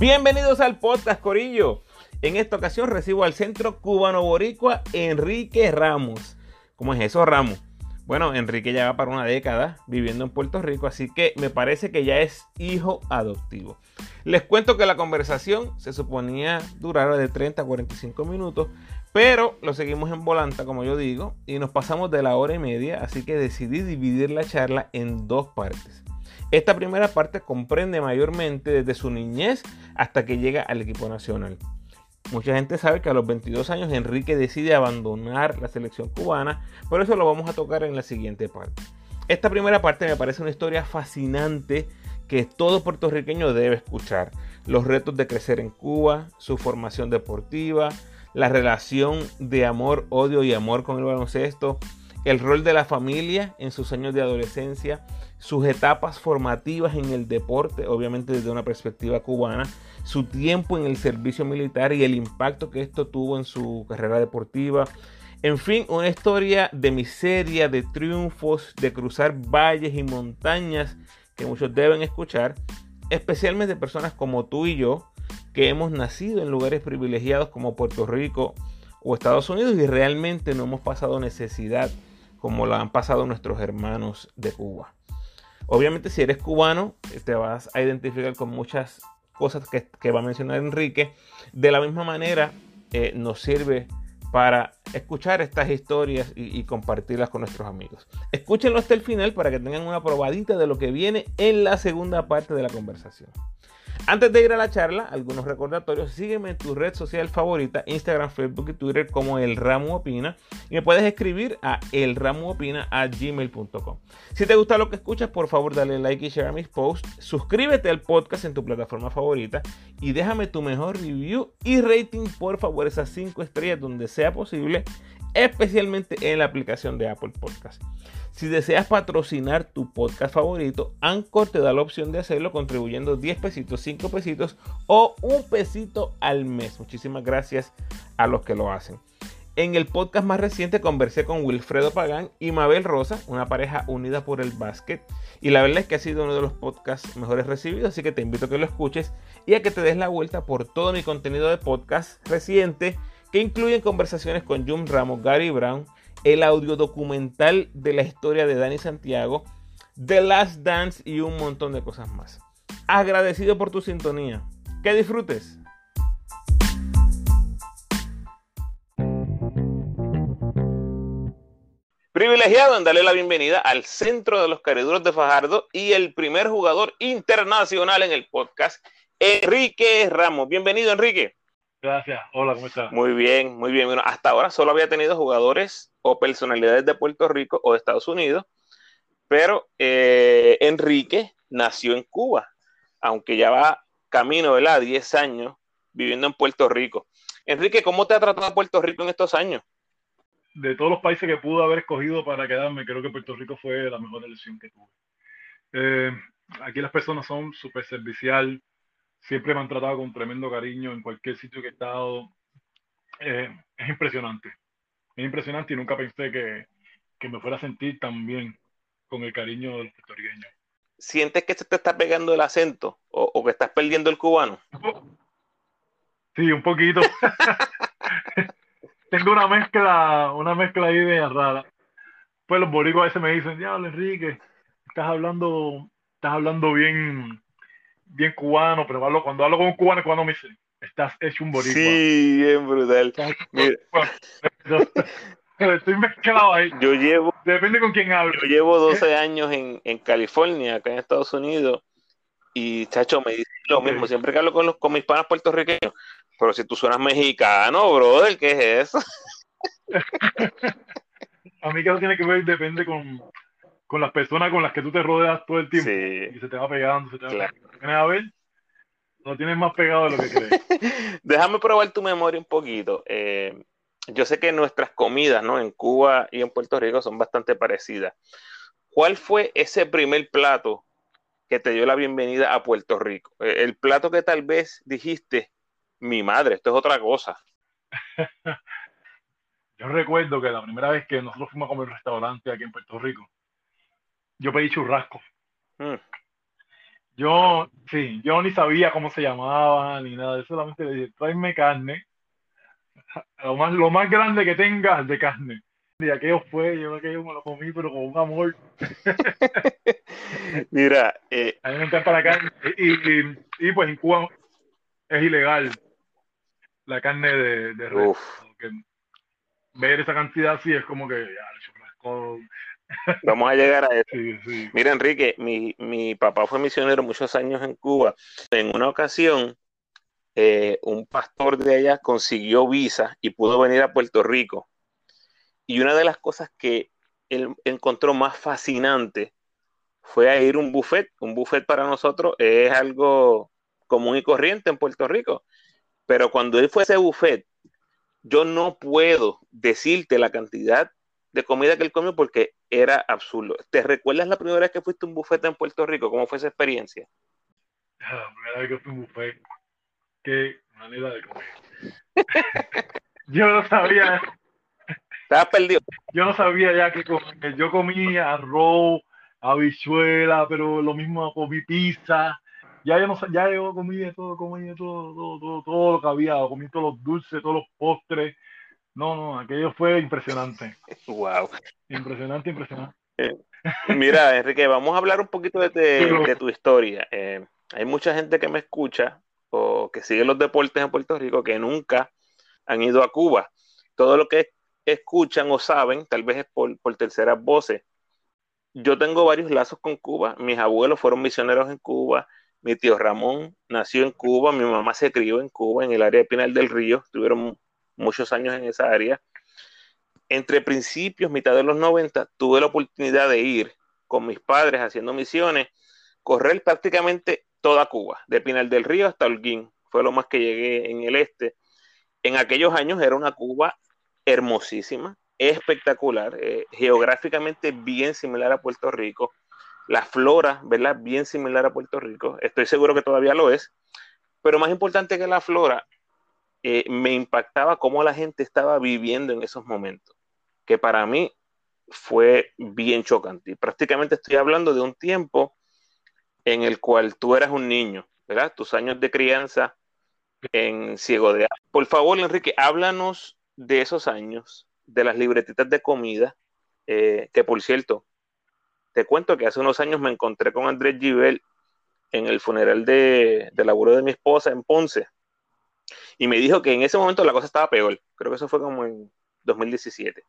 Bienvenidos al podcast Corillo. En esta ocasión recibo al Centro Cubano Boricua Enrique Ramos. ¿Cómo es eso, Ramos? Bueno, Enrique ya va para una década viviendo en Puerto Rico, así que me parece que ya es hijo adoptivo. Les cuento que la conversación se suponía durar de 30 a 45 minutos, pero lo seguimos en volanta, como yo digo, y nos pasamos de la hora y media, así que decidí dividir la charla en dos partes. Esta primera parte comprende mayormente desde su niñez hasta que llega al equipo nacional. Mucha gente sabe que a los 22 años Enrique decide abandonar la selección cubana, por eso lo vamos a tocar en la siguiente parte. Esta primera parte me parece una historia fascinante que todo puertorriqueño debe escuchar. Los retos de crecer en Cuba, su formación deportiva, la relación de amor, odio y amor con el baloncesto, el rol de la familia en sus años de adolescencia, sus etapas formativas en el deporte, obviamente desde una perspectiva cubana, su tiempo en el servicio militar y el impacto que esto tuvo en su carrera deportiva. En fin, una historia de miseria, de triunfos, de cruzar valles y montañas que muchos deben escuchar, especialmente personas como tú y yo, que hemos nacido en lugares privilegiados como Puerto Rico o Estados Unidos y realmente no hemos pasado necesidad como lo han pasado nuestros hermanos de Cuba. Obviamente si eres cubano te vas a identificar con muchas cosas que, va a mencionar Enrique. De la misma manera eh, nos sirve para escuchar estas historias y, y, compartirlas con nuestros amigos. Escúchenlo hasta el final para que tengan una probadita de lo que viene en la segunda parte de la conversación. Antes de ir a la charla, algunos recordatorios. Sígueme en tu red social favorita, Instagram, Facebook y Twitter como El Ramo Opina. Y me puedes escribir a elramoopina.gmail.com. Si te gusta lo que escuchas, por favor dale like y share a mis posts. Suscríbete al podcast en tu plataforma favorita. Y déjame tu mejor review y rating, por favor, esas 5 estrellas donde sea posible. Especialmente en la aplicación de Apple Podcast. Si deseas patrocinar tu podcast favorito, Anchor te da la opción de hacerlo contribuyendo 10 pesitos, 5 pesitos o un pesito al mes. Muchísimas gracias a los que lo hacen. En el podcast más reciente conversé con Wilfredo Pagán y Mabel Rosa, una pareja unida por el básquet. Y la verdad es que ha sido uno de los podcasts mejores recibidos, así que te invito a que lo escuches y a que te des la vuelta por todo mi contenido de podcast reciente que incluyen conversaciones con Jum Ramos, Gary Brown, el audio documental de la historia de Dani Santiago, The Last Dance y un montón de cosas más. Agradecido por tu sintonía. Que disfrutes. Privilegiado en darle la bienvenida al centro de los cariduros de Fajardo y el primer jugador internacional en el podcast, Enrique Ramos. Bienvenido, Enrique. Gracias. Hola, ¿cómo estás? Muy bien, muy bien. Bueno, hasta ahora solo había tenido jugadores o personalidades de Puerto Rico o de Estados Unidos, pero eh, Enrique nació en Cuba, aunque ya va camino, ¿verdad? 10 años viviendo en Puerto Rico. Enrique, ¿cómo te ha tratado Puerto Rico en estos años? De todos los países que pude haber escogido para quedarme, creo que Puerto Rico fue la mejor elección que tuve. Eh, aquí las personas son súper servicial, siempre me han tratado con tremendo cariño en cualquier sitio que he estado. Eh, es impresionante, es impresionante y nunca pensé que, que, me fuera a sentir tan bien con el cariño del puertorriqueño. ¿Sientes que se te está pegando el acento o, o que estás perdiendo el cubano? Sí, un poquito. Tengo una mezcla, una mezcla ahí de rara. Pues los boricuas a veces me dicen, diablo Enrique, estás hablando, estás hablando bien, bien cubano, pero hablo, cuando hablo con un cubano, cuando me dice, estás hecho un boricua. Sí, bien brutal. Mira. Estoy mezclado ahí. Yo llevo. Depende con quién hablo. Yo llevo 12 años en, en California, acá en Estados Unidos, y chacho, me dice lo mismo. Siempre que hablo con, los, con mis panas puertorriqueños, pero si tú suenas mexicano, brother, ¿qué es eso? A mí que eso tiene que ver, depende con, con las personas con las que tú te rodeas todo el tiempo. Sí. Y se te va pegando, se te va Claro. pegando. A ver, lo tienes más pegado de lo que crees. Déjame probar tu memoria un poquito. Eh, yo sé que nuestras comidas, ¿no? En Cuba y en Puerto Rico son bastante parecidas. ¿Cuál fue ese primer plato que te dio la bienvenida a Puerto Rico? Eh, El plato que tal vez dijiste, mi madre, esto es otra cosa. Yo recuerdo que la primera vez que nosotros fuimos a comer un restaurante aquí en Puerto Rico, yo pedí churrasco. Mm, Yo, sí, yo ni sabía cómo se llamaba ni nada, solamente le dije, tráeme carne, lo más, lo más grande que tengas de carne. Y aquello fue, yo aquello me lo comí, pero con un amor. Mira, eh, a mí me encanta la carne. Y, y, y, pues en Cuba es ilegal la carne de, de res. Ver esa cantidad así es como que ya, Vamos a llegar a eso. Sí, sí. Mira, Enrique, mi, mi, papá fue misionero muchos años en Cuba. En una ocasión, eh, un pastor de allá consiguió visa y pudo venir a Puerto Rico. Y una de las cosas que él encontró más fascinante fue a ir a un buffet. Un buffet para nosotros es algo común y corriente en Puerto Rico. Pero cuando él fue a ese buffet, yo no puedo decirte la cantidad de comida que él comió porque era absurdo. ¿Te recuerdas la primera vez que fuiste a un buffet en Puerto Rico? ¿Cómo fue esa experiencia? La primera vez que fui a un buffet, qué manera de comer. yo no sabía. Estabas perdido. Yo no sabía ya que comer. Yo comía arroz, habichuela, pero lo mismo comí pizza. Ya yo, no, ya yo comí de todo, comí de todo, todo, todo, todo lo que había. Comí todos los dulces, todos los postres. No, no, aquello fue impresionante. Wow. Impresionante, impresionante. Eh, mira, Enrique, vamos a hablar un poquito de, de, de tu historia. Eh, hay mucha gente que me escucha o que sigue los deportes en Puerto Rico que nunca han ido a Cuba. Todo lo que escuchan o saben, tal vez es por, por terceras voces. Yo tengo varios lazos con Cuba. Mis abuelos fueron misioneros en Cuba. Mi tío Ramón nació en Cuba. Mi mamá se crió en Cuba, en el área de Pinal del Río. Tuvieron muchos años en esa área. Entre principios, mitad de los 90, tuve la oportunidad de ir con mis padres haciendo misiones, correr prácticamente toda Cuba, de Pinal del Río hasta Holguín. Fue lo más que llegué en el este. En aquellos años era una Cuba hermosísima, espectacular, eh, geográficamente bien similar a Puerto Rico. La flora, ¿verdad? Bien similar a Puerto Rico. Estoy seguro que todavía lo es. Pero más importante que la flora, eh, me impactaba cómo la gente estaba viviendo en esos momentos, que para mí fue bien chocante. Y prácticamente estoy hablando de un tiempo en el cual tú eras un niño, ¿verdad? Tus años de crianza en Ciego de Por favor, Enrique, háblanos de esos años, de las libretitas de comida, eh, que por cierto, te cuento que hace unos años me encontré con Andrés Givel en el funeral de, de laburo de mi esposa en Ponce. Y me dijo que en ese momento la cosa estaba peor. Creo que eso fue como en 2017.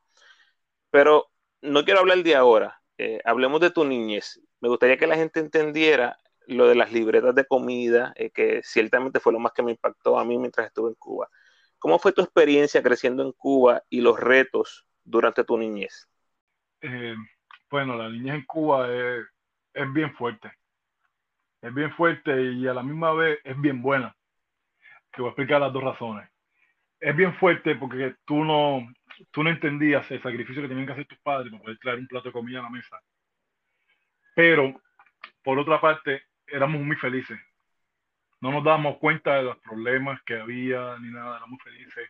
Pero no quiero hablar de ahora. Eh, hablemos de tu niñez. Me gustaría que la gente entendiera lo de las libretas de comida, eh, que ciertamente fue lo más que me impactó a mí mientras estuve en Cuba. ¿Cómo fue tu experiencia creciendo en Cuba y los retos durante tu niñez? Eh, bueno, la niñez en Cuba es, es bien fuerte. Es bien fuerte y a la misma vez es bien buena. Te voy a explicar las dos razones. Es bien fuerte porque tú no, tú no entendías el sacrificio que tenían que hacer tus padres para poder traer un plato de comida a la mesa. Pero, por otra parte, éramos muy felices. No nos dábamos cuenta de los problemas que había ni nada, éramos felices.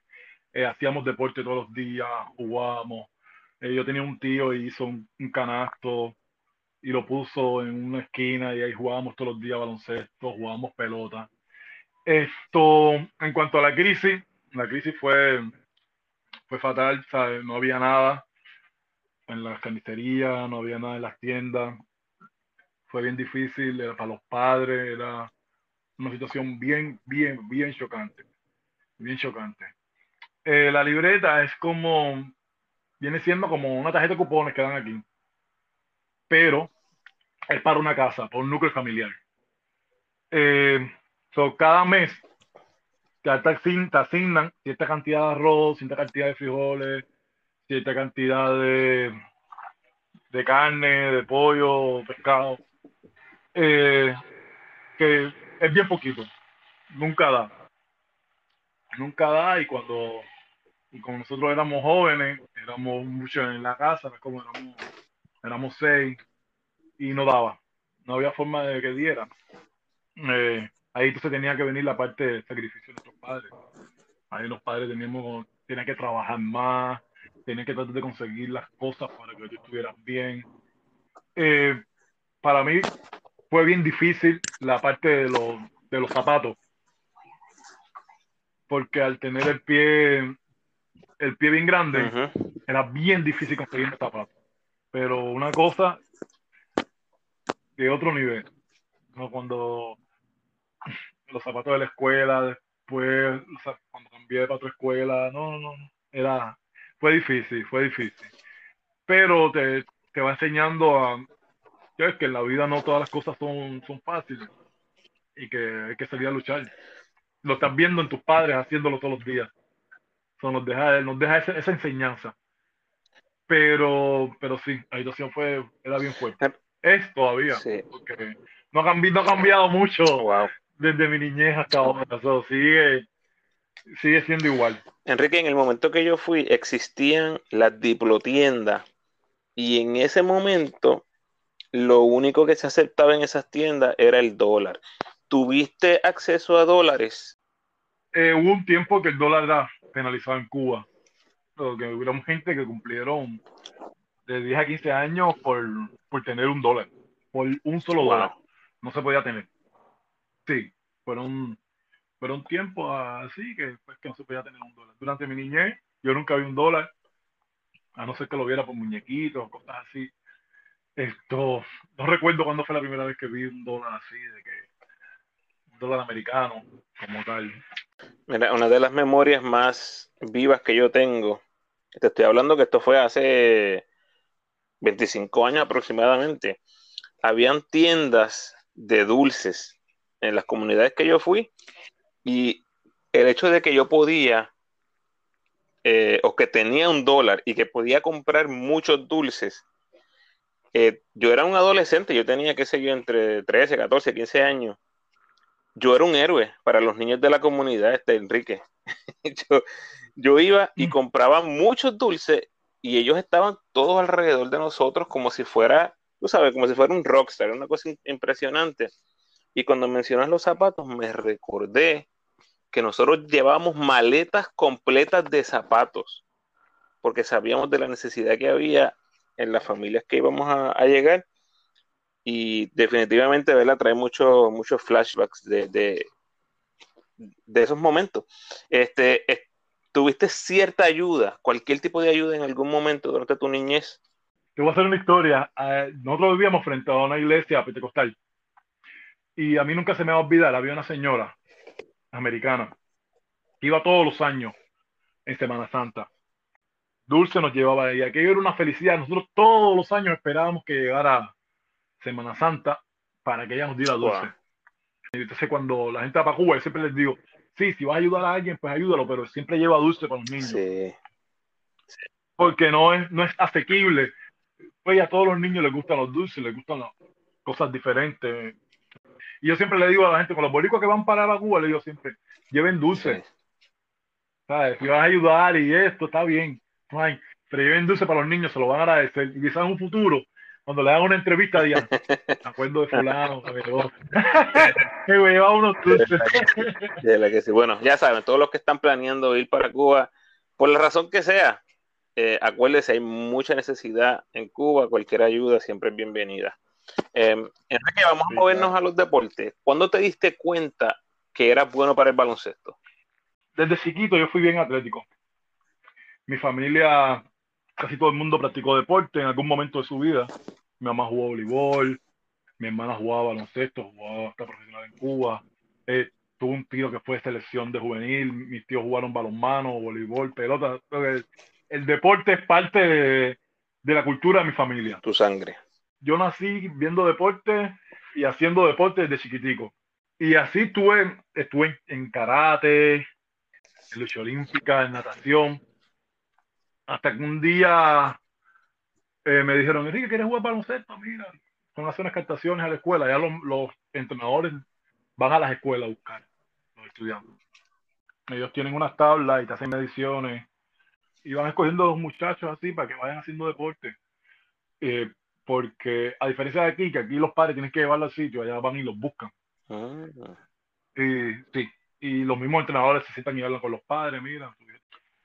Eh, hacíamos deporte todos los días, jugábamos. Eh, yo tenía un tío y hizo un, un, canasto y lo puso en una esquina y ahí jugábamos todos los días baloncesto, jugábamos pelota. Esto, en cuanto a la crisis, la crisis fue, fue fatal, ¿sabes? no había nada en las carnicerías, no había nada en las tiendas, fue bien difícil, para los padres, era una situación bien, bien, bien chocante, bien chocante. Eh, la libreta es como, viene siendo como una tarjeta de cupones que dan aquí, pero es para una casa, para un núcleo familiar. Eh, So, cada mes te, asignan cierta cantidad de arroz, cierta cantidad de frijoles, cierta cantidad de, de carne, de pollo, pescado, eh, que es bien poquito, nunca da. Nunca da y cuando, y como nosotros éramos jóvenes, éramos muchos en la casa, como éramos, éramos seis, y no daba, no había forma de que diera. Eh, ahí entonces tenía que venir la parte del sacrificio de nuestros padres. Ahí los padres teníamos, tenían que trabajar más, tenían que tratar de conseguir las cosas para que ellos estuvieran bien. Eh, para mí fue bien difícil la parte de los, de los zapatos. Porque al tener el pie, el pie bien grande, era bien difícil conseguir zapatos. Pero una cosa de otro nivel. ¿no? Cuando los zapatos de la escuela, después cuando cambié para otra escuela, no, no, no, era, fue difícil, fue difícil. Pero te, te va enseñando a, es que en la vida no todas las cosas son, son fáciles y que hay que salir a luchar. Lo estás viendo en tus padres haciéndolo todos los días. Eso nos deja, nos deja esa, esa enseñanza. Pero, pero sí, la situación fue, era bien fuerte. Es todavía, porque no ha, cambiado, no ha cambiado mucho desde mi niñez hasta ahora. Eso sigue, sigue siendo igual. Enrique, en el momento que yo fui, existían las diplotiendas y en ese momento lo único que se aceptaba en esas tiendas era el dólar. ¿Tuviste acceso a dólares? Eh, hubo un tiempo que el dólar era penalizado en Cuba. Que hubo gente que cumplieron de 10 a 15 años por, por tener un dólar, por un solo dólar. No se podía tener. Sí, fueron, fueron tiempos así que, pues, que no se podía tener un dólar. Durante mi niñez, yo nunca vi un dólar, a no ser que lo viera por muñequitos, cosas así. Esto, no recuerdo cuándo fue la primera vez que vi un dólar así, de que un dólar americano como tal. Mira, una de las memorias más vivas que yo tengo, te estoy hablando que esto fue hace 25 años aproximadamente, habían tiendas de dulces en las comunidades que yo fui y el hecho de que yo podía eh, o que tenía un dólar y que podía comprar muchos dulces eh, yo era un adolescente, yo tenía, qué sé yo, entre 13, 14, 15 años. Yo era un héroe para los niños de la comunidad, este Enrique. yo, iba y mm. compraba muchos dulces y ellos estaban todos alrededor de nosotros como si fuera, tú sabes, como si fuera un rockstar, una cosa impresionante. Y cuando mencionas los zapatos, me recordé que nosotros llevábamos maletas completas de zapatos, porque sabíamos de la necesidad que había en las familias que íbamos a, llegar. Y definitivamente, ¿verdad? Trae muchos flashbacks de, de, esos momentos. Este, ¿Tuviste cierta ayuda, cualquier tipo de ayuda en algún momento durante tu niñez? Te voy a hacer una historia. Eh, nosotros vivíamos frente a una iglesia pentecostal. Y a mí nunca se me va a olvidar, había una señora americana que iba todos los años en Semana Santa Dulce nos llevaba y aquello era una felicidad. Nosotros todos los años esperábamos que llegara Semana Santa para que ella nos diera dulce. Y entonces cuando la gente va para Cuba, yo siempre les digo, sí, si vas a ayudar a alguien, pues ayúdalo, pero siempre lleva dulce para los niños. Sí. Porque no es, no es asequible. Pues a todos los niños les gustan los dulces, les gustan las cosas diferentes. Y yo siempre le digo a la gente, con los boricuas que van para la Cuba, le digo siempre, lleven dulce. ¿Sabes? Si vas a ayudar y esto, está bien pero lleven dulce para los niños, se lo van a agradecer. Y quizás en un futuro, cuando le hagan una entrevista, digan, me acuerdo de fulano, que me llevaba unos dulces. De la que sí. Bueno, ya saben, todos los que están planeando ir para Cuba, por la razón que sea, eh, acuérdense, hay mucha necesidad en Cuba, cualquier ayuda siempre es bienvenida. Eh, Enrique, vamos a movernos a los deportes. ¿Cuándo te diste cuenta que eras bueno para el baloncesto? Desde chiquito yo fui bien atlético mi familia, casi todo el mundo practicó deporte en algún momento de su vida. Mi mamá jugó voleibol, mi hermana jugaba baloncesto, jugaba hasta profesional en Cuba. Eh, tuve un tío que fue de selección de juvenil, mis tíos jugaron balonmano, voleibol, pelota. El, deporte es parte de, la cultura de mi familia. Tu sangre. Yo nací viendo deporte y haciendo deporte desde chiquitico. Y así estuve, estuve en karate, en lucha olímpica, en natación. Hasta que un día eh, me dijeron, Enrique, ¿quieres jugar baloncesto? Mira, son hacer unas captaciones a la escuela. Ya los, entrenadores van a las escuelas a buscar los estudiantes. Ellos tienen unas tablas y te hacen mediciones y van escogiendo a los muchachos así para que vayan haciendo deporte. Eh, porque a diferencia de aquí, que aquí los padres tienen que llevarlo al sitio, allá van y los buscan. Ah. Y, sí, y los mismos entrenadores se sientan y hablan con los padres, mira.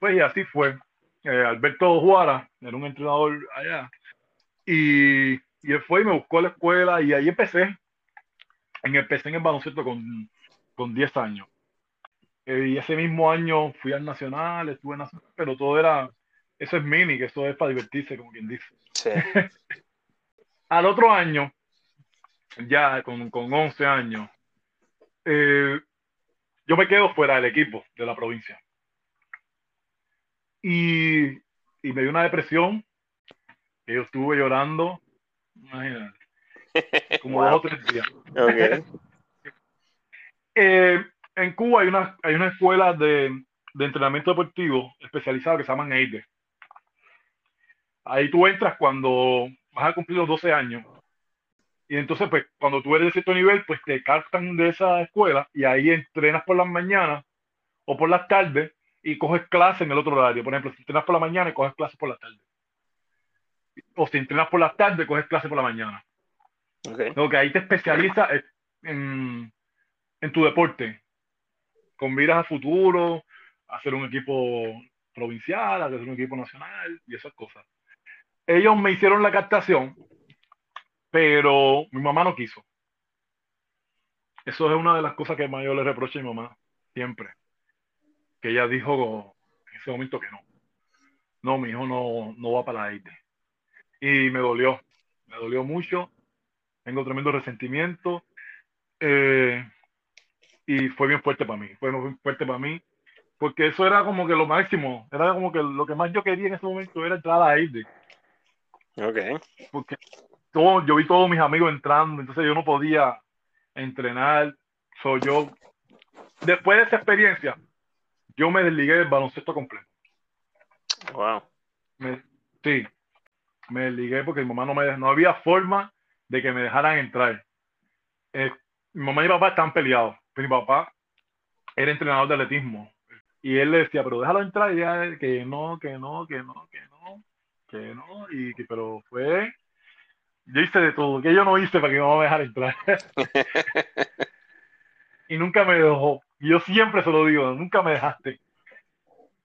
Pues y así fue. Eh, Alberto Juara, era un entrenador allá, y, y él fue y me buscó a la escuela y ahí empecé. empecé en el baloncesto con, con 10 años. Eh, y ese mismo año fui al Nacional, estuve en Nacional, pero todo era, eso es mini, que eso es para divertirse, como quien dice. Sí. Al otro año, ya con, con 11 años, eh, yo me quedo fuera del equipo de la provincia. Y, y me dio una depresión, que yo estuve llorando, imagínate, como Wow. dos o tres días. Ok. Eh, en Cuba hay una, hay una escuela de, de entrenamiento deportivo especializada que se llaman EIDE. Ahí tú entras cuando vas a cumplir los 12 años. Y entonces, pues, cuando tú eres de cierto nivel, pues te captan de esa escuela y ahí entrenas por las mañanas o por las tardes y coges clases en el otro horario. Por ejemplo, si entrenas por la mañana y coges clases por la tarde. O si entrenas por las tardes, coges clases por la mañana. No, que ahí te especializas en, en tu deporte, con miras a futuro, hacer un equipo provincial, a hacer un equipo nacional y esas cosas. Ellos me hicieron la captación, pero mi mamá no quiso. Eso es una de las cosas que más yo le reprocho a mi mamá, siempre. Que ella dijo en ese momento que no. No, mi hijo no, no va para la AIT. Y me dolió, me dolió mucho tengo tremendo resentimiento eh, y fue bien fuerte para mí, fue bien fuerte para mí, porque eso era como que lo máximo, era como que lo que más yo quería en ese momento era entrar a AIDE, Ok. porque todo, yo vi todos mis amigos entrando, entonces yo no podía entrenar, soy yo, después de esa experiencia, yo me desligué del baloncesto completo. Wow. Me- sí, me desligué porque mi mamá no me no había forma de que me dejaran entrar. Eh, mi mamá y mi papá estaban peleados. Mi papá era entrenador de atletismo. Y él le decía, pero déjalo entrar. Y ella, que no, que no, que no, que que no. Y que, pero fue. Yo hice de todo. Que yo no hice para que mamá me dejara entrar. y nunca me dejó. Y yo siempre se lo digo, nunca me dejaste.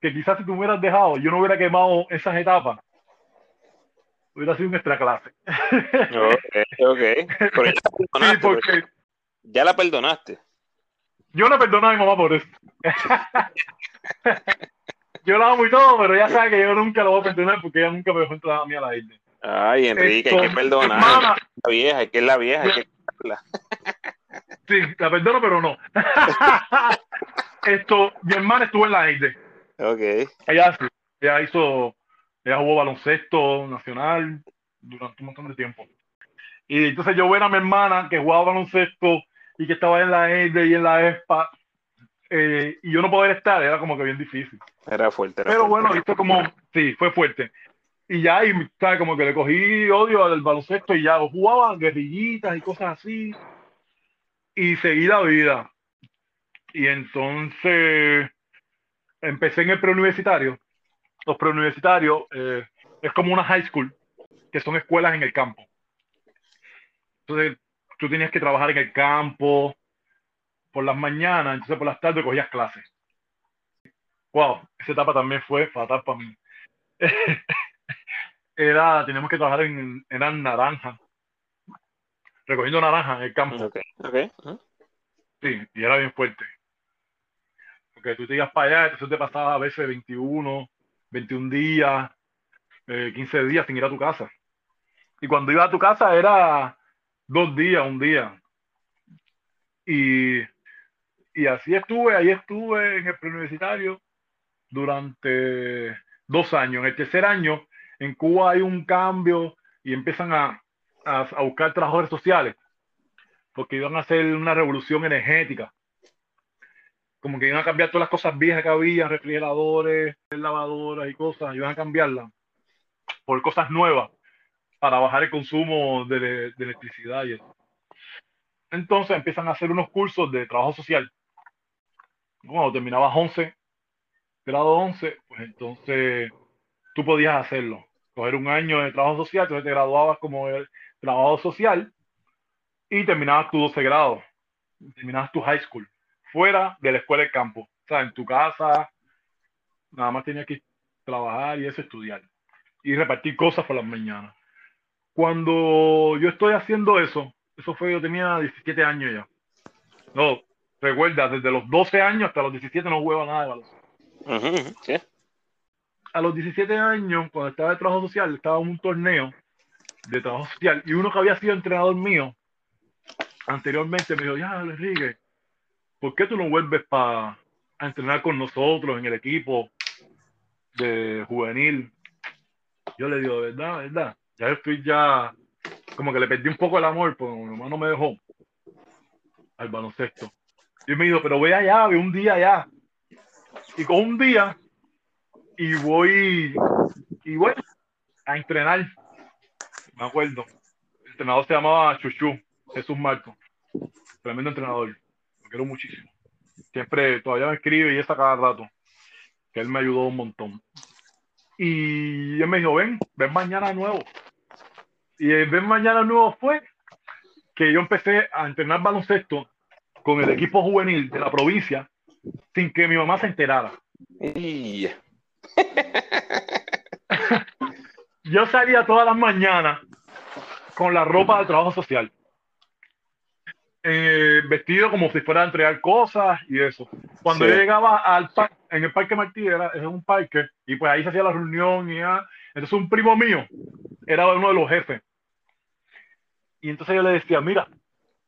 Que quizás si tú me hubieras dejado, yo no hubiera quemado esas etapas. Hubiera sido un extra clase. Ok, ok. Pero ya la Sí, perdonaste. porque Ya la perdonaste. yo le perdono a mi mamá por eso. yo la amo y todo, pero ella sabe que yo nunca lo voy a perdonar porque ella nunca me dejó entrar a mí a la isla. Ay, Enrique, hay que Esto, perdonar. hermana, La vieja, es que es la vieja, hay que sí, la perdono, pero no. Esto, mi hermana estuvo en la isla. Ok. Ella, ella hizo, ella jugó baloncesto nacional durante un montón de tiempo. Y entonces yo ver a mi hermana que jugaba baloncesto y que estaba en la EDE y en la ESPA, eh, y yo no poder estar, era como que bien difícil. Era fuerte. Era Pero fuerte. bueno, esto como, sí, fue fuerte. Y ya, y, ¿sabes? Como que le cogí odio al baloncesto y ya jugaba guerrillitas y cosas así. Y seguí la vida. Y entonces empecé en el preuniversitario. Los preuniversitarios eh, es como una high school, que son escuelas en el campo. Entonces, tú tenías que trabajar en el campo por las mañanas, entonces por las tardes cogías clases. Wow, esa etapa también fue fatal para mí. Era, teníamos que trabajar en, eran naranjas, recogiendo naranjas en el campo. Ok, ok. Ujú. Sí, y era bien fuerte. Porque tú te ibas para allá, entonces te pasabas a veces 21, 21 días, eh, 15 días sin ir a tu casa. Y cuando iba a tu casa era dos días, un día. Y, y así estuve, ahí estuve en el preuniversitario durante dos años. En el tercer año, en Cuba hay un cambio y empiezan a, a, buscar trabajadores sociales porque iban a hacer una revolución energética. Como que iban a cambiar todas las cosas viejas que había, refrigeradores, lavadoras y cosas, iban a cambiarlas por cosas nuevas para bajar el consumo de, electricidad y. Entonces empiezan a hacer unos cursos de trabajo social. Cuando terminabas 11, grado 11, pues entonces tú podías hacerlo. Coger un año de trabajo social, entonces te graduabas como el trabajo social y terminabas tu 12 grado, terminabas tu high school, fuera de la escuela del campo, o sea, en tu casa, nada más tenías que trabajar y eso, estudiar, y repartir cosas por las mañanas. Cuando yo estoy haciendo eso, eso fue, yo tenía 17 años ya. No, recuerda, desde los 12 años hasta los 17 no juego nada de baloncesto. Sí. A los 17 años, cuando estaba de trabajo social, estaba en un torneo de trabajo social y uno que había sido entrenador mío anteriormente me dijo, ya, Enrique, ¿por qué tú no vuelves para entrenar con nosotros en el equipo de juvenil? Yo le digo, ¿verdad? ¿Verdad? Ya estoy ya, como que le perdí un poco el amor, porque mi mamá no me dejó al baloncesto. Él me dijo, pero ve allá, ve un día allá. Y con un día, y voy, y voy a entrenar. Me acuerdo. El entrenador se llamaba Chuchu, Jesús Marco. Tremendo entrenador. Lo quiero muchísimo. Siempre, todavía me escribe y está cada rato. Que él me ayudó un montón. Y él me dijo, ven, ven mañana de nuevo. Y el ven mañana de nuevo fue que yo empecé a entrenar baloncesto con el equipo juvenil de la provincia sin que mi mamá se enterara. Y- Yo salía todas las mañanas con la ropa de trabajo social. Eh, vestido como si fuera a entregar cosas y eso. Cuando Sí. yo llegaba al parque, en el Parque Martí, era, es un parque, y pues ahí se hacía la reunión y ya. Entonces un primo mío era uno de los jefes. Y entonces yo le decía, mira,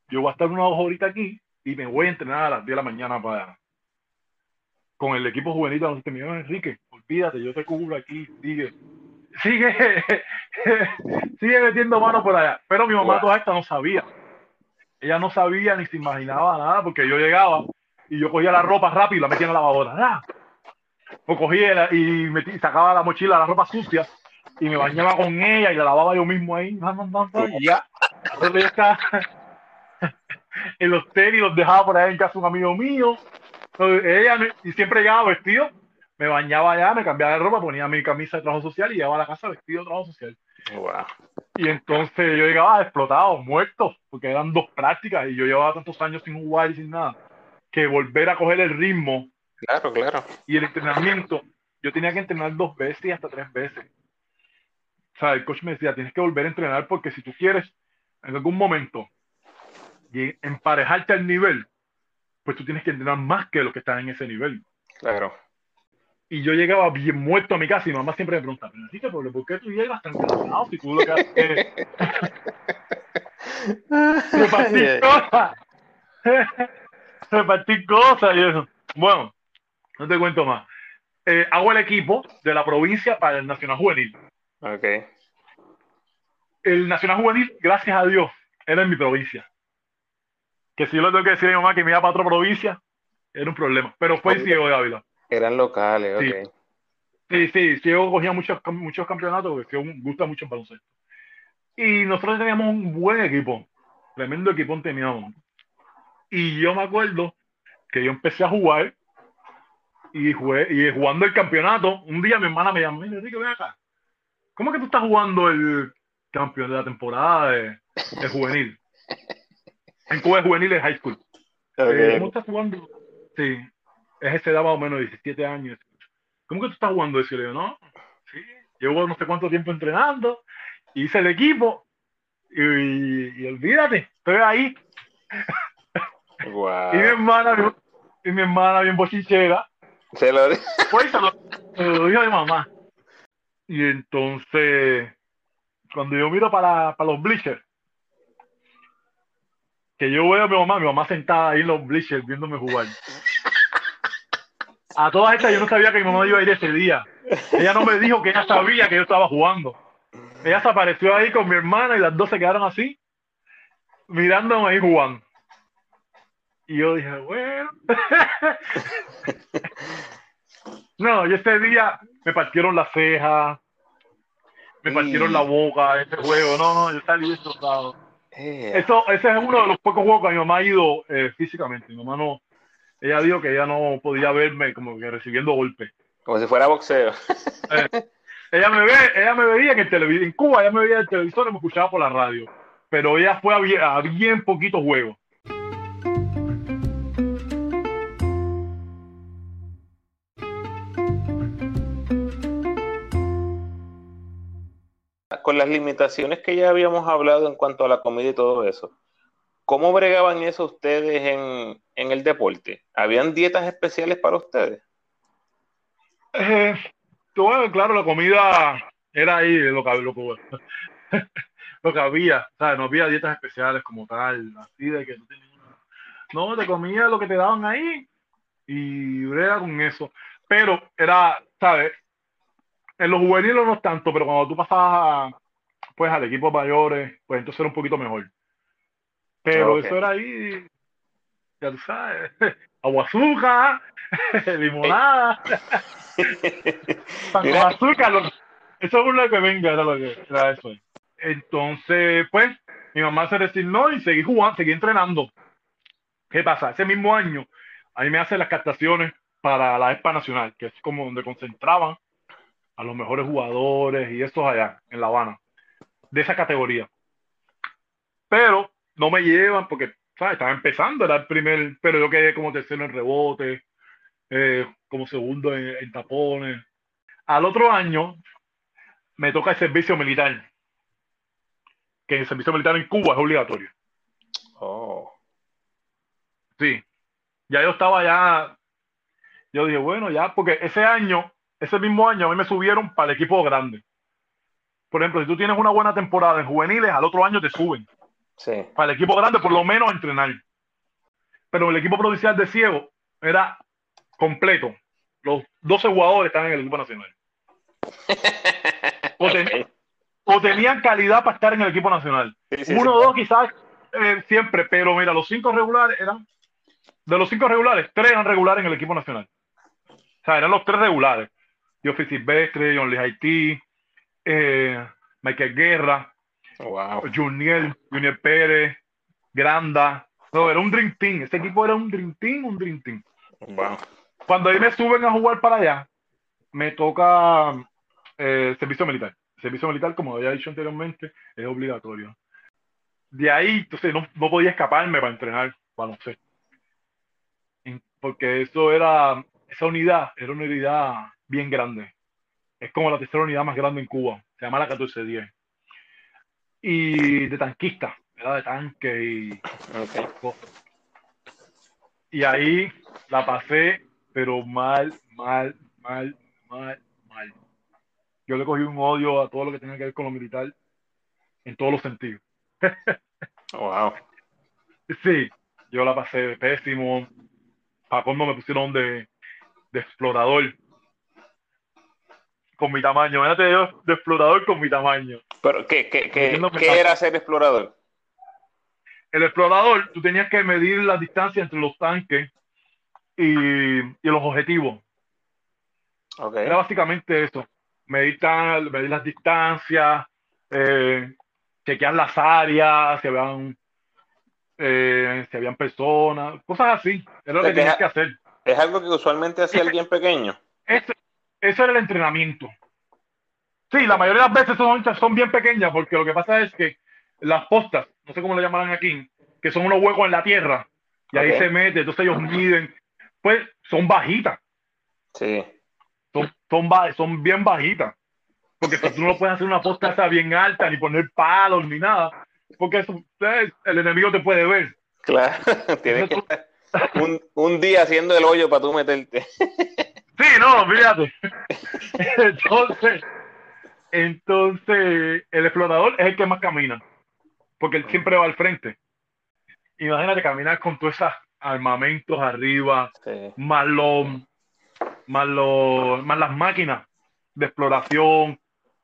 yo voy a estar una hora aquí y me voy a entrenar a las 10 de la mañana para con el equipo juvenil de dijo, Enrique, olvídate, yo te cubro aquí, sigue. Sigue, sigue metiendo mano por allá. Pero mi mamá Wow. toda esta no sabía. Ella no sabía ni se imaginaba nada porque yo llegaba y yo cogía la ropa rápido y la metía en la lavadora. ¡Ah! O cogía y metí- sacaba la mochila, la ropa sucia y me bañaba con ella y la lavaba yo mismo ahí. Bam, bam, bam, bam, y ya. Ya está. En los tenis los dejaba por ahí en casa un amigo mío. Entonces, ella me- y siempre llegaba vestido, me bañaba allá, me cambiaba de ropa, ponía mi camisa de trabajo social y llegaba a la casa vestido de trabajo social. Wow. Y entonces yo llegaba explotado, muerto, porque eran dos prácticas y yo llevaba tantos años sin jugar y sin nada, que volver a coger el ritmo Claro, claro. y el entrenamiento, yo tenía que entrenar dos veces y hasta tres veces. O sea, el coach me decía, tienes que volver a entrenar porque si tú quieres en algún momento y emparejarte al nivel, pues tú tienes que entrenar más que los que están en ese nivel. Claro. Y yo llegaba bien muerto a mi casa y mi mamá siempre me preguntaba, pero ¿por por qué tú llegas tan cansado si tú lo que haces es repartir cosas? repartir cosas y eso. Bueno, no te cuento más. Eh, hago el equipo de la provincia para el Nacional Juvenil. Ok. El Nacional Juvenil, gracias a Dios, era en mi provincia. Que si yo le tengo que decir a mi mamá que me iba para otra provincia, era un problema. Pero fue Ciego de Ávila. Eran locales, Sí. ok. Sí, sí, Ciego cogía muchos, muchos campeonatos porque Ciego gusta mucho el baloncesto. Y nosotros teníamos un buen equipo, tremendo equipo teníamos. Y yo me acuerdo que yo empecé a jugar y, jugué, y jugando el campeonato, un día mi hermana me llamó, mira, Enrique, ven acá. ¿Cómo que tú estás jugando el campeón de la temporada de, de juvenil? En Cuba de juvenil de high school. Eh, ¿Cómo estás jugando? Sí, es esa edad más o menos, 17 años. ¿Cómo que tú estás jugando eso? Y le digo, no, sí, llevo no sé cuánto tiempo entrenando, hice el equipo y, y olvídate, estoy ahí. Y mi Wow. hermana, y mi hermana bien bochinchera, Se lo di- pues se lo, se lo dijo a mi mamá. Y entonces, cuando yo miro para, para los bleachers, que yo veo a mi mamá, mi mamá sentada ahí en los bleachers viéndome jugar. A todas estas yo no sabía que mi mamá iba a ir ese día. Ella no me dijo que ella sabía que yo estaba jugando. Ella se apareció ahí con mi hermana y las dos se quedaron así, mirándome ahí jugando. Y yo dije, bueno. no, y ese día me partieron la ceja, me partieron la boca, ese juego. No, no, yo salí destrozado. Eh, Eso, ese es uno de los pocos juegos que mi mamá ha ido eh, físicamente. Mi mamá no, ella dijo que ella no podía verme como que recibiendo golpes. Como si fuera boxeo. Ella me ve, ella me veía en el televisor, en Cuba ella me veía en el televisor y me escuchaba por la radio. Pero ella fue a bien, a bien poquitos juegos. Con las limitaciones que ya habíamos hablado en cuanto a la comida y todo eso, ¿cómo bregaban eso ustedes en, en el deporte? ¿Habían dietas especiales para ustedes? Eh, bueno, claro, la comida era ahí lo que, lo que, lo que había. O sea, no había dietas especiales como tal, así de que no tenías no, te comía lo que te daban ahí y brega con eso. Pero era, ¿sabes? En los juveniles no tanto, pero cuando tú pasabas pues al equipo mayores, pues entonces era un poquito mejor. Pero eso era ahí, ya tú sabes, agua azúcar, limonada, azúcar, lo- eso es lo que venga, era lo que era eso. Entonces, pues, mi mamá se resignó y seguí jugando, seguí entrenando. ¿Qué pasa? Ese mismo año, a mí me hacen las captaciones para la ESPA Nacional, que es como donde concentraban a los mejores jugadores y estos allá, en La Habana, de esa categoría. Pero no me llevan porque, ¿sabes? Estaba empezando, era el primer, pero yo quedé como tercero en rebote, eh, como segundo en, en tapones. Al otro año me toca el servicio militar, que el servicio militar en Cuba es obligatorio. Oh, Sí, ya yo estaba ya, yo dije, bueno, ya, porque ese año, ese mismo año, a mí me subieron para el equipo grande. Por ejemplo, si tú tienes una buena temporada en juveniles, al otro año te suben sí. para el equipo grande, por lo menos a entrenar. Pero el equipo provincial de Ciego era completo. Los 12 jugadores estaban en el equipo nacional. O, ten- Ok. o tenían calidad para estar en el equipo nacional. Sí, sí, Uno o dos quizás eh, siempre, pero mira, los cinco regulares eran, de los cinco regulares, tres eran regulares en el equipo nacional. O sea, eran los tres regulares. Geoffrey Silvestre, John Lee Haití, eh, Michael Guerra, Wow. Junior, Junior Pérez, Granda. No, era un Dream Team. Ese equipo era un Dream Team, un Dream Team. Wow. Cuando ahí me suben a jugar para allá, me toca eh, servicio militar. Servicio militar, como había dicho anteriormente, es obligatorio. De ahí, entonces, no, no podía escaparme para entrenar baloncesto. Porque eso era, esa unidad era una unidad bien grande. Es como la tercera unidad más grande en Cuba. Se llama la 1410. Y de tanquista, era de tanque y. Y ahí la pasé, pero mal, mal, mal, mal, mal. Yo le cogí un odio a todo lo que tenía que ver con lo militar en todos los sentidos. Wow. Sí, yo la pasé pésimo. Para cuando me pusieron de, de explorador con mi tamaño. Imagínate yo de explorador con mi tamaño. Pero, ¿qué, qué, qué, era ser explorador? El explorador, tú tenías que medir la distancia entre los tanques y, y los objetivos. Era básicamente eso. Medir, tan- medir las distancias, eh, chequear las áreas, si habían, eh, si habían personas, cosas así. Era lo O sea, que que tenías es- que hacer. Es algo que usualmente hacía alguien pequeño. Ese, ese era el entrenamiento. Sí, la mayoría de las veces son, son bien pequeñas porque lo que pasa es que las postas, no sé cómo le llamarán aquí, que son unos huecos en la tierra y ahí se mete, entonces ellos miden, pues son bajitas. Sí. son, son, son bien bajitas. Porque tú no puedes hacer una posta esa bien alta, ni poner palos, ni nada. Porque eso, el enemigo te puede ver. Claro. Tienes que estar un, un día haciendo el hoyo para tú meterte. Sí, no, fíjate. Entonces, entonces, el explorador es el que más camina. Porque él siempre va al frente. Imagínate caminar con todos esos armamentos arriba, Sí. más los más los más las máquinas de exploración.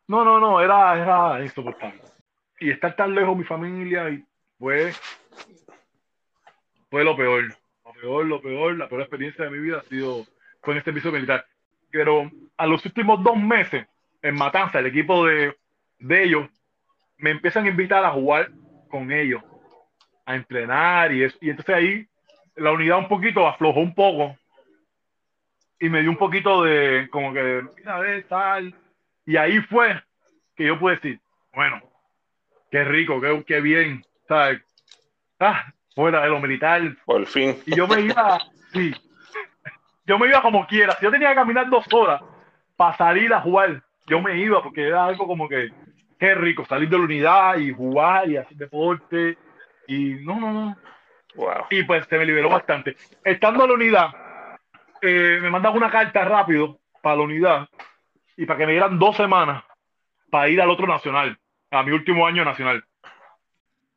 No, no, no, era, era insoportable. Y estar tan lejos de mi familia y fue, fue lo peor. Lo peor, lo peor, la peor experiencia de mi vida ha sido fue en este servicio militar. Pero a los últimos dos meses, en Matanza, el equipo de, de ellos, me empiezan a invitar a jugar con ellos, a entrenar y eso. Y entonces ahí la unidad un poquito aflojó un poco y me dio un poquito de como que, mira, a ver, tal. Y ahí fue que yo pude decir, bueno, qué rico, qué, qué bien, ¿sabes? Ah, fuera de lo militar. Por fin. Y yo me iba, sí, yo me iba como quiera. Si yo tenía que caminar dos horas para salir a jugar, yo me iba porque era algo como que, qué rico, salir de la unidad y jugar y hacer deporte Y no, no, no. Wow. Y pues se me liberó bastante. Estando en la unidad, eh, me mandan una carta rápido para la unidad y para que me dieran dos semanas para ir al otro nacional, a mi último año nacional.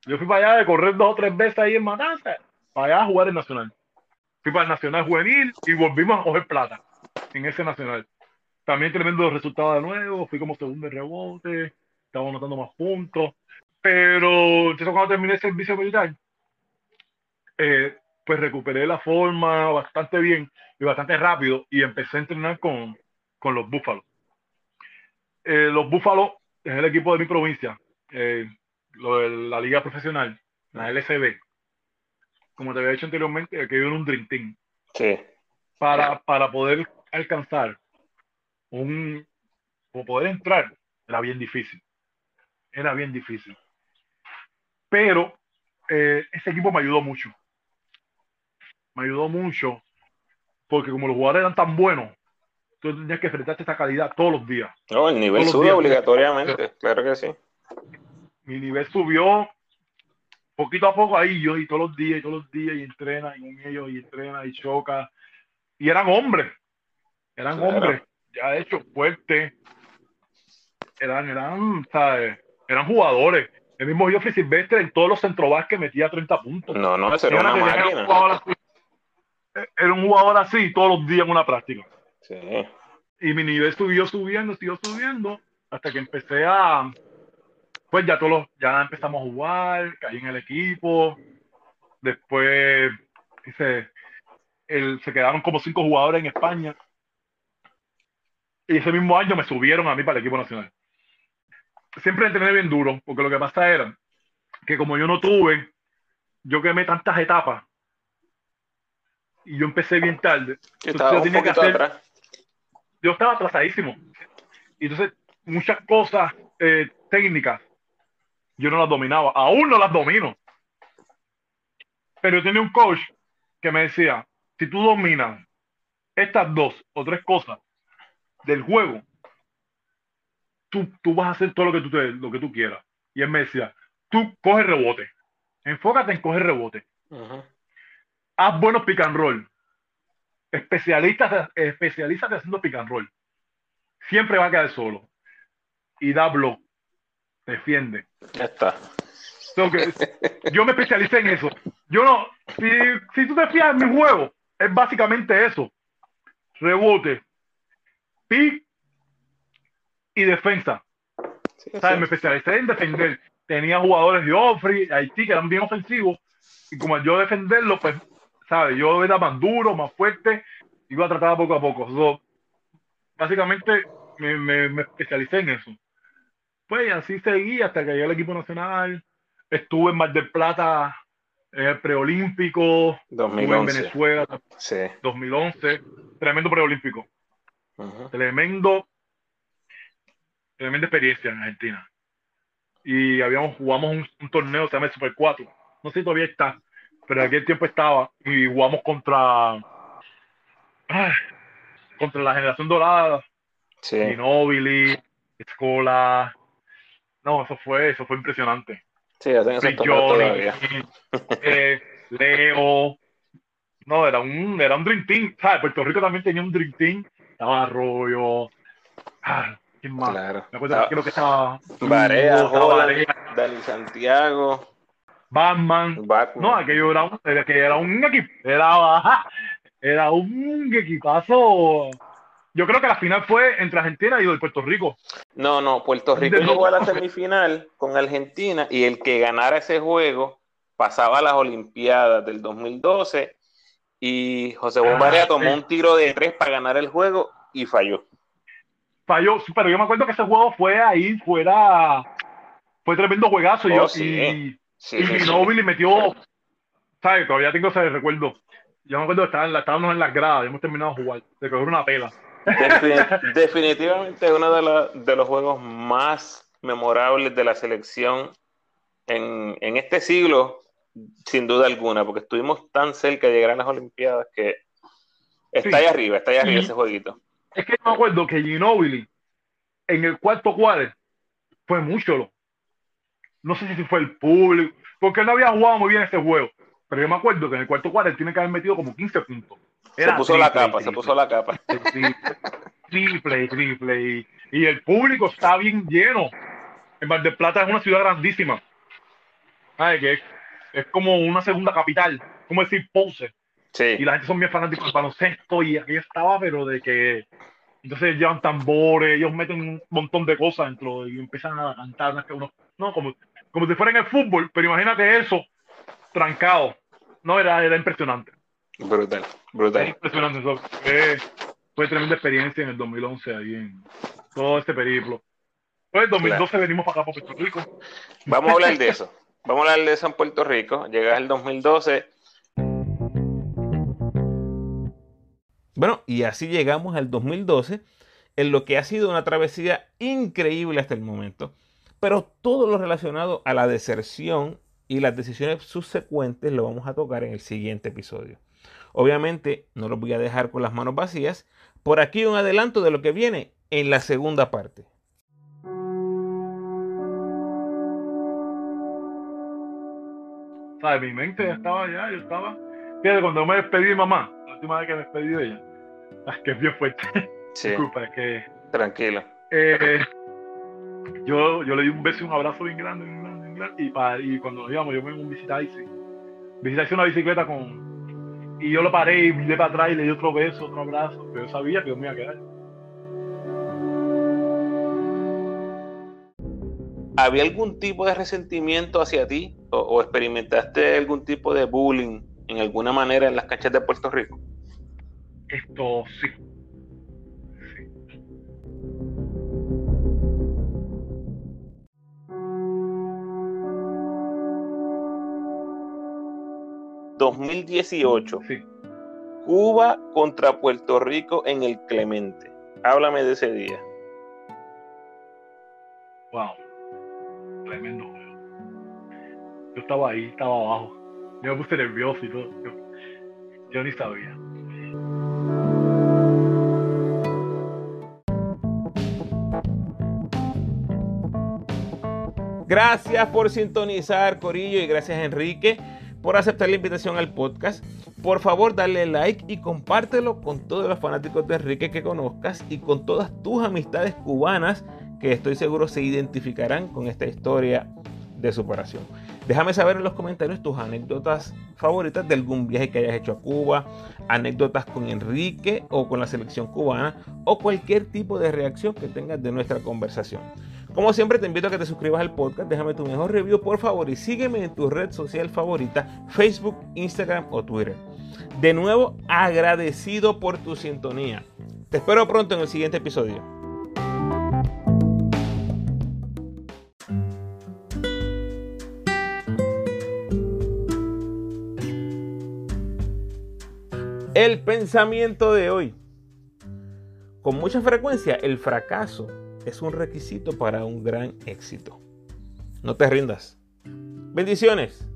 Yo fui para allá de correr dos o tres veces ahí en Matanza, para allá a jugar el nacional. Fui para el nacional juvenil y volvimos a coger plata en ese nacional. También tremendo resultado de nuevo, fui como segundo en rebote, estaba anotando más puntos. Pero entonces cuando terminé el servicio militar, eh, pues recuperé la forma bastante bien y bastante rápido y empecé a entrenar con, con los Búfalos. Eh, los Búfalos es el equipo de mi provincia, eh, lo de la liga profesional, la LCB. Como te había dicho anteriormente, que vive en un Dream Team. Sí. Para, para poder alcanzar un, o poder entrar, era bien difícil. Era bien difícil. Pero eh, ese equipo me ayudó mucho. Me ayudó mucho porque como los jugadores eran tan buenos, tú tenías que enfrentarte a esta calidad todos los días. No, el nivel días. obligatoriamente, claro que sí. Mi nivel subió poquito a poco ahí, yo y todos los días, y todos los días, y entrena, y con ellos, y entrena, y choca. Y eran hombres, eran hombres, ya hecho fuertes. Eran, eran, ¿sabes? Eran jugadores. El mismo Geoffrey Silvestre en todos los centrobasques metía 30 puntos. No, no, era una que era un máquina. jugador así. Era un jugador así todos los días en una práctica. Sí. Y mi nivel subió subiendo, siguió subiendo, hasta que empecé a, pues ya todos los- ya empezamos a jugar, caí en el equipo. Después, dice, el- se quedaron como cinco jugadores en España. Y ese mismo año me subieron a mí para el equipo nacional. Siempre entrené bien duro, porque lo que pasa era que como yo no tuve, yo quemé tantas etapas y yo empecé bien tarde. Yo estaba un tenía que poquito hacer- atrás. yo estaba atrasadísimo. Y entonces, muchas cosas eh, técnicas yo no las dominaba. Aún no las domino. Pero yo tenía un coach que me decía, si tú dominas estas dos o tres cosas del juego, tú, tú vas a hacer todo lo que tú, te- lo que tú quieras. Y él me decía, tú coge rebote. Enfócate en coger rebote haz buenos pick and roll. Especialistas, especialízate haciendo pick and roll. Siempre va a quedar solo. Y da block. Defiende. Ya está. So que yo me especialicé en eso. Yo no, si, si tú te fijas en mi juego, es básicamente eso. Rebote, pick y defensa. Sí, ¿sabes? sí. Me especialicé en defender. Tenía jugadores de Ofri, Haití, que eran bien ofensivos. Y como yo defenderlo, pues, ¿sabes? Yo era más duro, más fuerte. Iba a tratar poco a poco. So, básicamente, me, me- me especialicé en eso. Pues y así seguí hasta que llegué al equipo nacional. Estuve en Mar del Plata, en el preolímpico. Estuve en 2011. Venezuela, Sí. 2011. Tremendo preolímpico. Tremendo, tremenda experiencia en Argentina. Y habíamos, jugamos un, un torneo, se llama el Super 4. No sé si todavía está, pero en aquel tiempo estaba. Y jugamos contra, contra la generación dorada, Sí. Ginóbili, Escola. No, eso fue, eso fue impresionante. Sí, hacen Prigioni, todavía. eh, Leo. No, era un, era un Dream Team. ¿Sabes? Puerto Rico también tenía un Dream Team. Estaba Arroyo. Ah, ¿Quién más? Claro. Me acuerdo creo que estaba. Barea, Dani Santiago, Batman. Batman. No, aquello era un, era, que era un equipo. Era, era un equipazo. Yo creo que la final fue entre Argentina y Puerto Rico. No, no, Puerto Rico De llegó a la semifinal con Argentina y el que ganara ese juego pasaba a las Olimpiadas del 2012 y José Bombarea Ah, tomó sí. un tiro de tres para ganar el juego y falló. Falló, pero yo me acuerdo que ese juego fue ahí, fuera. Fue tremendo juegazo. y Oh, yo, sí. y, Sí, y. Ginóbili metió. ¿Sabes? Todavía tengo ese recuerdo. Yo me acuerdo que estábamos en las gradas, ya hemos terminado de jugar, de coger una pela. Defin- definitivamente es uno de, la- de los juegos más memorables de la selección en, en este siglo, sin duda alguna, porque estuvimos tan cerca de llegar a las Olimpiadas que está Sí. ahí arriba, está ahí arriba Y- ese jueguito. Es que yo me acuerdo que Ginóbili en el cuarto cuadro fue mucho. lo- No sé si fue el público, porque no había jugado muy bien ese juego. Pero yo me acuerdo que en el cuarto él tiene que haber metido como 15 puntos. Se puso la capa, se puso la capa. Triple, triple. Y, el público está bien lleno. En Mar del Plata es una ciudad grandísima. Ay, que es, como una segunda capital. Como decir Ponce. Sí. Y la gente son bien fanáticos del baloncesto. Y aquí estaba, pero de que. Entonces llevan tambores, ellos meten un montón de cosas dentro y empiezan a cantar. No, como, como si fuera en el fútbol, pero imagínate eso trancado. No, era, era impresionante. Brutal, brutal. impresionante. Eso. Fue, fue tremenda experiencia en el 2011 ahí en todo este periplo. Pues en 2012 venimos para acá, para Puerto Rico. Vamos a hablar de eso. Vamos a hablar de eso en Puerto Rico. Llegas el 2012. Bueno, y así llegamos al 2012, en lo que ha sido una travesía increíble hasta el momento. Pero todo lo relacionado a la deserción y las decisiones subsecuentes lo vamos a tocar en el siguiente episodio. Obviamente no los voy a dejar con las manos vacías. Por aquí un adelanto de lo que viene en la segunda parte. ¿Sabes? Mi mente ya estaba ya, yo estaba. Fíjate, cuando me despedí de mamá, la última vez que me despedí de ella, es que es bien fuerte. Sí. Disculpa, es que. Tranquilo. Eh, yo, yo le di un beso y un abrazo bien grande, bien grande y, para, y cuando nos íbamos, yo me un visitar visité una bicicleta con. Y yo lo paré y miré para atrás y le di otro beso, otro abrazo. Pero yo sabía que yo me iba a quedar. ¿Había algún tipo de resentimiento hacia ti? ¿O, o experimentaste algún tipo de bullying en alguna manera en las canchas de Puerto Rico? Esto sí, 2018. Cuba contra Puerto Rico en el Clemente. Háblame de ese día. Wow. Tremendo Yo estaba ahí, estaba abajo. Yo me puse nervioso y todo. yo ni sabía. Gracias por sintonizar, Corillo, y gracias, Enrique por aceptar la invitación al podcast. Por favor, dale like y compártelo con todos los fanáticos de Enrique que conozcas y con todas tus amistades cubanas que estoy seguro se identificarán con esta historia de superación. Déjame saber en los comentarios tus anécdotas favoritas de algún viaje que hayas hecho a Cuba, anécdotas con Enrique o con la selección cubana o cualquier tipo de reacción que tengas de nuestra conversación. Como siempre te invito a que te suscribas al podcast, déjame tu mejor review por favor y sígueme en tu red social favorita, Facebook, Instagram o Twitter. De nuevo, agradecido por tu sintonía. Te espero pronto en el siguiente episodio. El pensamiento de hoy. Con mucha frecuencia el fracaso es un requisito para un gran éxito. No te rindas. Bendiciones.